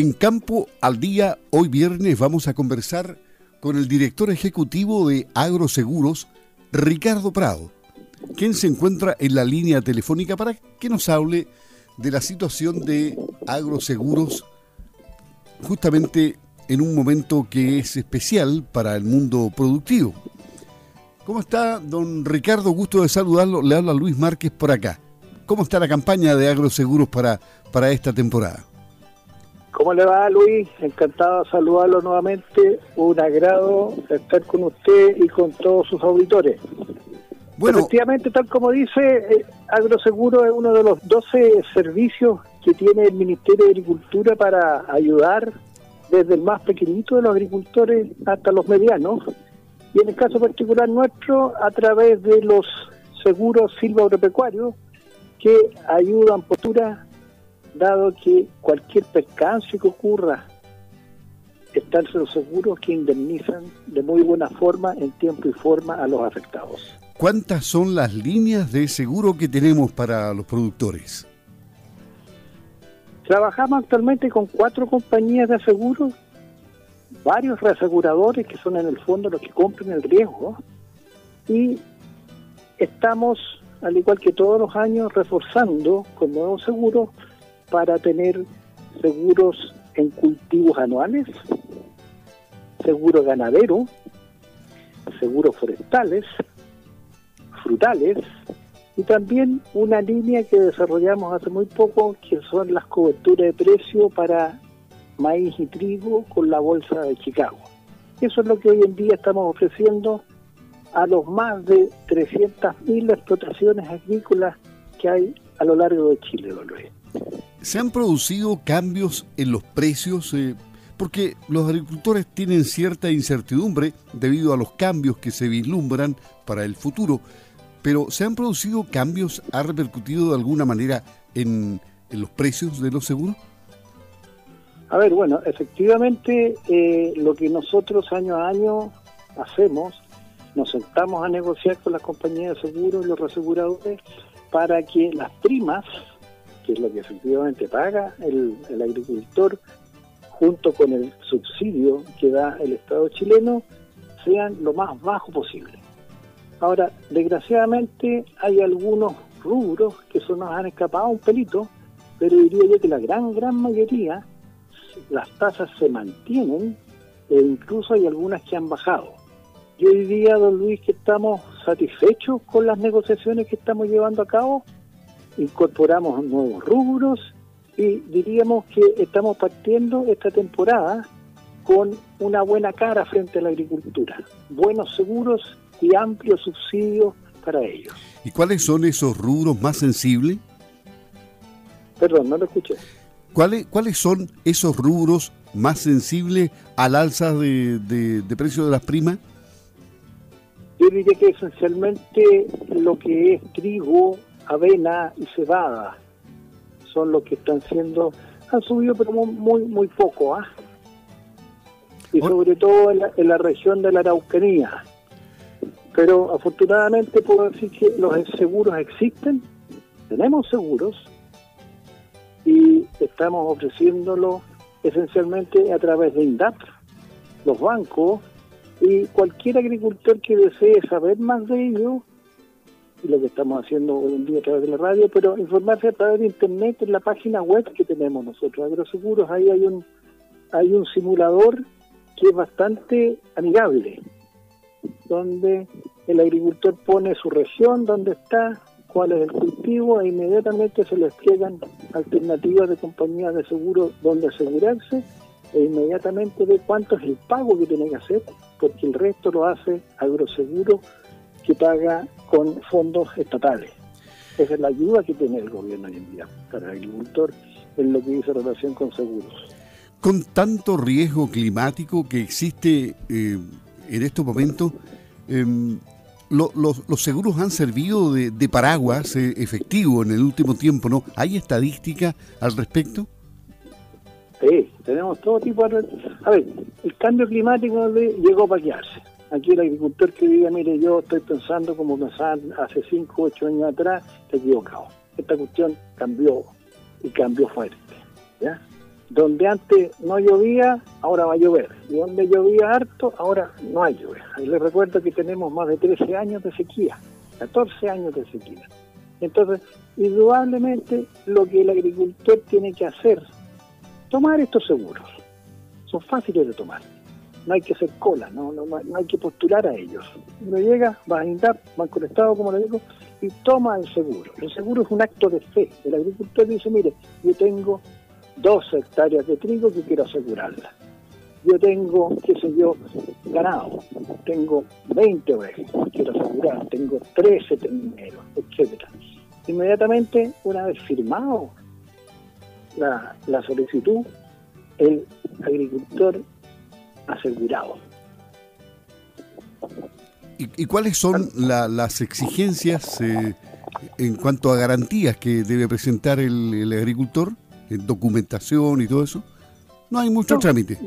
En Campo al Día, hoy viernes, vamos a conversar con el director ejecutivo de Agroseguros, Ricardo Prado, quien se encuentra en la línea telefónica para que nos hable de la situación de Agroseguros justamente en un momento que es especial para el mundo productivo. ¿Cómo está, don Ricardo? Gusto de saludarlo. Le habla Luis Márquez por acá. ¿Cómo está la campaña de Agroseguros para, para esta temporada? ¿Cómo le va, Luis? Encantado de saludarlo nuevamente. Un agrado estar con usted y con todos sus auditores. Bueno, Efectivamente, tal como dice, eh, Agroseguro es uno de los 12 servicios que tiene el Ministerio de Agricultura para ayudar desde el más pequeñito de los agricultores hasta los medianos, y en el caso particular nuestro, a través de los seguros silvagropecuarios que ayudan postura, dado que cualquier percance que ocurra, están los seguros que indemnizan de muy buena forma, en tiempo y forma, a los afectados. ¿Cuántas son las líneas de seguro que tenemos para los productores? Trabajamos actualmente con cuatro compañías de seguros, varios reaseguradores que son en el fondo los que compran el riesgo y estamos, al igual que todos los años, reforzando con nuevos seguros para tener seguros en cultivos anuales, seguro ganadero, seguros forestales, frutales, y también una línea que desarrollamos hace muy poco, que son las coberturas de precio para maíz y trigo con la bolsa de Chicago. Eso es lo que hoy en día estamos ofreciendo a los más de 300.000 explotaciones agrícolas que hay a lo largo de Chile, don ¿Se han producido cambios en los precios? Eh, porque los agricultores tienen cierta incertidumbre debido a los cambios que se vislumbran para el futuro pero ¿se han producido cambios? ¿Ha repercutido de alguna manera en, los precios de los seguros? A ver, bueno, efectivamente eh, lo que nosotros año a año hacemos, nos sentamos a negociar con las compañías de seguros y los reaseguradores para que las primas, que es lo que efectivamente paga el, agricultor, junto con el subsidio que da el Estado chileno, sean lo más bajo posible. Ahora, desgraciadamente hay algunos rubros que se nos han escapado un pelito, pero diría yo que la gran, gran mayoría, las tasas se mantienen e incluso hay algunas que han bajado. Yo diría, don Luis, que estamos satisfechos con las negociaciones que estamos llevando a cabo, incorporamos nuevos rubros y diríamos que estamos partiendo esta temporada con una buena cara frente a la agricultura, buenos seguros y amplios subsidios para ellos. ¿Y cuáles son esos rubros más sensibles? Perdón, no lo escuché. ¿Cuáles, ¿Cuáles son esos rubros más sensibles al alza de, de, precio de las primas? Yo diría que esencialmente lo que es trigo, avena y cebada son los que están siendo, han subido pero muy muy poco, ¿ah? Y sobre todo en la, en la región de la Araucanía. Pero afortunadamente puedo decir que los seguros existen, tenemos seguros y estamos ofreciéndolo esencialmente a través de INDAP, los bancos y cualquier agricultor que desee saber más de ello, y lo que estamos haciendo hoy en día a través de la radio, pero informarse a través de internet en la página web que tenemos nosotros, Agroseguros, ahí hay un, hay un simulador que es bastante amigable donde el agricultor pone su región, donde está, cuál es el cultivo, e inmediatamente se le despliegan alternativas de compañías de seguro donde asegurarse, e inmediatamente ve cuánto es el pago que tiene que hacer, porque el resto lo hace Agroseguro, que paga con fondos estatales. Esa es la ayuda que tiene el gobierno hoy en día para el agricultor en lo que dice relación con seguros. Con tanto riesgo climático que existe eh, en estos momentos, Em, los, seguros han servido de, paraguas eh, efectivo en el último tiempo, ¿no? ¿Hay estadística al respecto? Sí, tenemos todo tipo de... A ver, el cambio climático llegó para quedarse. Aquí el agricultor que diga, mire, yo estoy pensando como pensaban hace 5 o 8 años atrás, está equivocado. Esta cuestión cambió y cambió fuerte. ¿ya? donde antes no llovía, ahora va a llover. Y donde llovía harto, ahora no hay lluvia. Y les recuerdo que tenemos más de 13 años de sequía, 14 años de sequía. Entonces, indudablemente lo que el agricultor tiene que hacer, tomar estos seguros. Son fáciles de tomar. No hay que hacer cola, no, no, no hay que postular a ellos. Uno llega, va a indar, va conectado, como le digo, y toma el seguro. El seguro es un acto de fe. El agricultor dice, mire, yo tengo dos hectáreas de trigo que quiero asegurarla. Yo tengo, qué sé yo, ganado, tengo 20 ovejas, quiero asegurar, tengo 13 terneros, etcétera. Inmediatamente, una vez firmado la, solicitud, el agricultor asegurado. ¿Y, cuáles son las exigencias eh, en cuanto a garantías que debe presentar el agricultor? documentación y todo eso, no hay mucho trámite.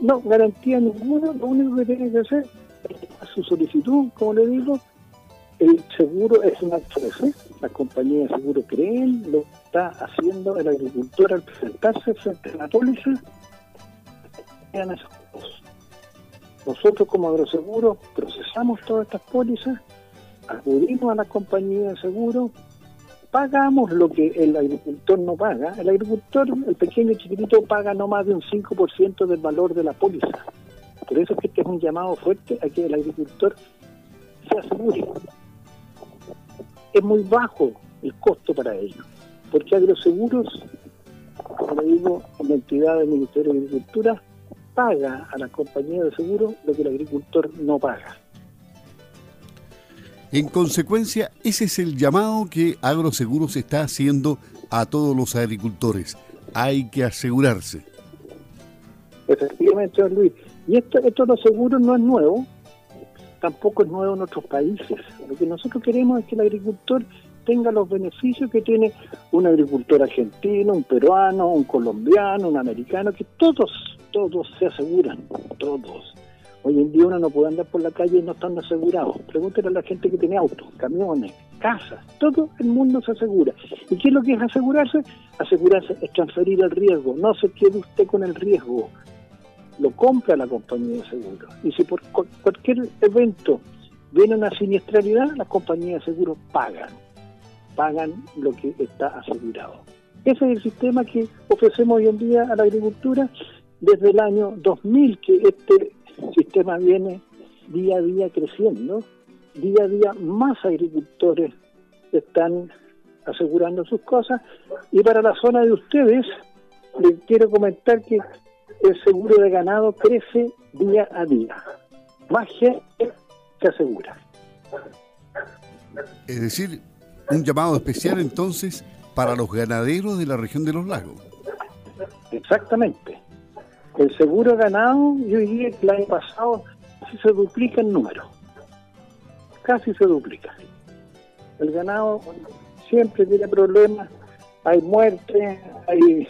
no, garantía ninguna, lo único que tiene que hacer es su solicitud, como le digo, el seguro es un acto de fe, la compañía de seguro creen, lo está haciendo el agricultor al presentarse frente a la póliza, nosotros como agroseguro procesamos todas estas pólizas, acudimos a la compañía de seguro, pagamos lo que el agricultor no paga. El agricultor, el pequeño y chiquitito, paga no más de un 5% del valor de la póliza. Por eso es que este es un llamado fuerte a que el agricultor se asegure. Es muy bajo el costo para ello, porque Agroseguros, como digo, la entidad del Ministerio de Agricultura, paga a la compañía de seguro lo que el agricultor no paga. En consecuencia, ese es el llamado que Agroseguros está haciendo a todos los agricultores. Hay que asegurarse. Efectivamente, Luis. Y esto, esto de los seguros no es nuevo, tampoco es nuevo en otros países. Lo que nosotros queremos es que el agricultor tenga los beneficios que tiene un agricultor argentino, un peruano, un colombiano, un americano, que todos, todos se aseguran, todos. Hoy en día uno no puede andar por la calle y no estando asegurado. Pregúntale a la gente que tiene autos, camiones, casas, todo el mundo se asegura. ¿Y qué es lo que es asegurarse? Asegurarse es transferir el riesgo, no se quede usted con el riesgo, lo compra la compañía de seguro. Y si por cualquier evento viene una siniestralidad, las compañías de seguro pagan, pagan lo que está asegurado. Ese es el sistema que ofrecemos hoy en día a la agricultura desde el año 2000, que este sistema viene día a día creciendo, día a día más agricultores están asegurando sus cosas y para la zona de ustedes les quiero comentar que el seguro de ganado crece día a día. Más gente se asegura. Es decir, un llamado especial entonces para los ganaderos de la región de los lagos. Exactamente. El seguro ganado, yo diría que el año pasado casi se duplica el número. Casi se duplica. El ganado siempre tiene problemas, hay muerte, hay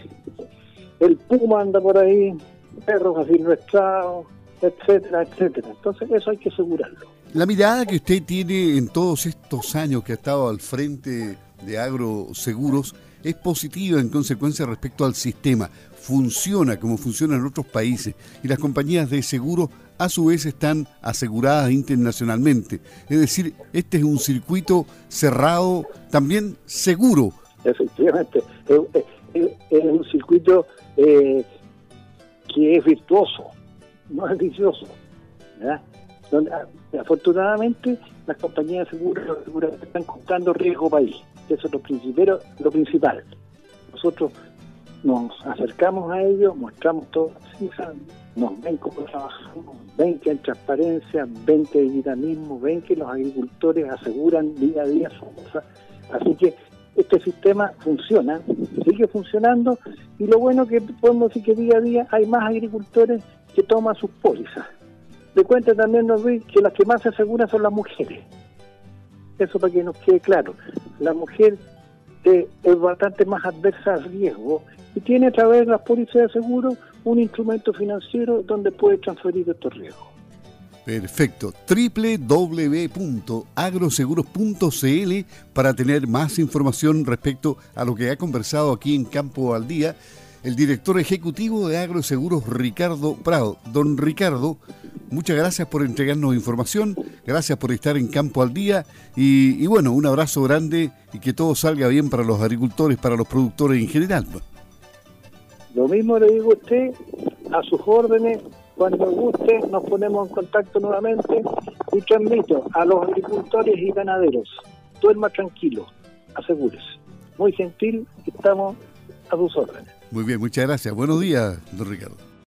el puma anda por ahí, perros asilvestrados, etcétera, etcétera. Entonces eso hay que asegurarlo. La mirada que usted tiene en todos estos años que ha estado al frente de Agroseguros es positiva en consecuencia respecto al sistema. Funciona como funciona en otros países y las compañías de seguro a su vez están aseguradas internacionalmente. Es decir, este es un circuito cerrado, también seguro. Efectivamente, es, un circuito eh, que es virtuoso, no es vicioso. Donde, afortunadamente las compañías de seguros están contando riesgo país. Eso es lo, lo principal. Nosotros nos acercamos a ellos, mostramos todo, nos ven cómo trabajamos, ven que hay transparencia, ven que hay dinamismo, ven que los agricultores aseguran día a día su cosa. Así que este sistema funciona, sigue funcionando y lo bueno que podemos decir que día a día hay más agricultores que toman sus pólizas. De cuenta también nos ve que las que más se aseguran son las mujeres. Eso para que nos quede claro. La mujer eh, es bastante más adversa al riesgo y tiene a través de las pólizas de seguro un instrumento financiero donde puede transferir estos riesgos. Perfecto. www.agroseguros.cl para tener más información respecto a lo que ha conversado aquí en Campo al Día el director ejecutivo de Agroseguros, Ricardo Prado. Don Ricardo, muchas gracias por entregarnos información, gracias por estar en campo al día y, bueno, un abrazo grande y que todo salga bien para los agricultores, para los productores en general. Lo mismo le digo a usted, a sus órdenes, cuando guste nos ponemos en contacto nuevamente y transmito a los agricultores y ganaderos, duerma tranquilo, asegúrese. Muy gentil, estamos a sus órdenes. Muy bien, muchas gracias. Buenos días, don Ricardo.